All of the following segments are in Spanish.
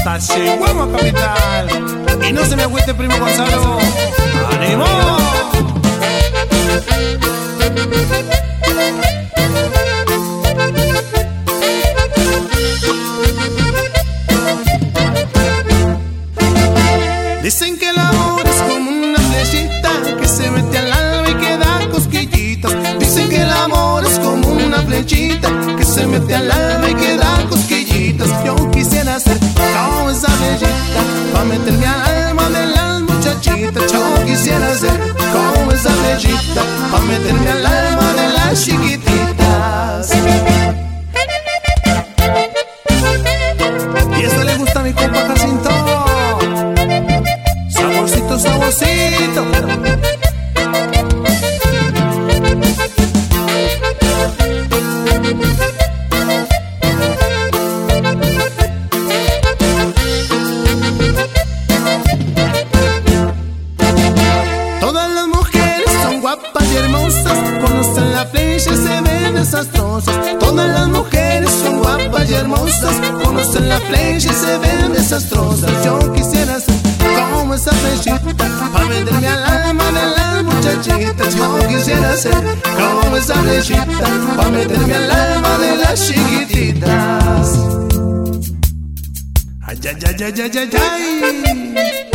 hasta Chihuahua capital. Y no se me agüite, primo Gonzalo. ¡Ánimo! Dicen que el amor es como una flechita que se mete al alma y queda cosquillitas. Dicen que el amor es como una flechita que se mete al alma y queda y se ven desastrosas. Todas las mujeres son guapas y hermosas, conocen la flecha y se ven desastrosas. Yo quisiera ser como esa flechita, para venderme al alma de las muchachitas. Yo quisiera ser como esa flechita, para meterme al alma de las chiquititas. Ay, ay, ay, ay, ay, ay, ay.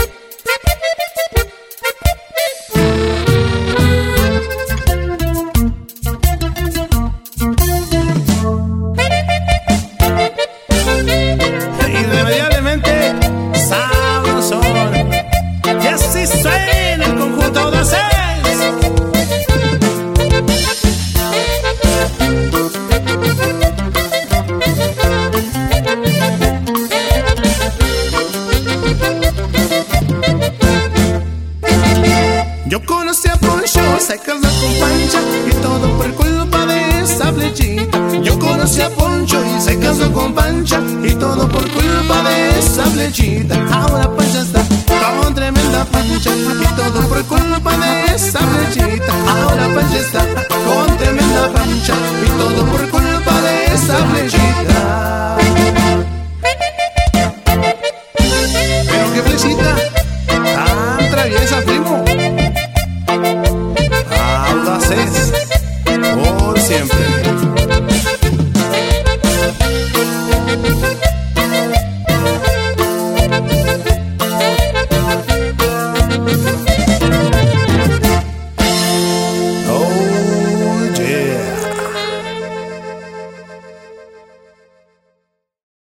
Se casó con Pancha y todo por culpa de esa flechita. Yo conocí a Poncho y se casó con Pancha y todo por culpa de esa flechita. Ahora Pancha está con tremenda pancha y todo por culpa de esa flechita. Ahora Pancha está con tremenda pancha y todo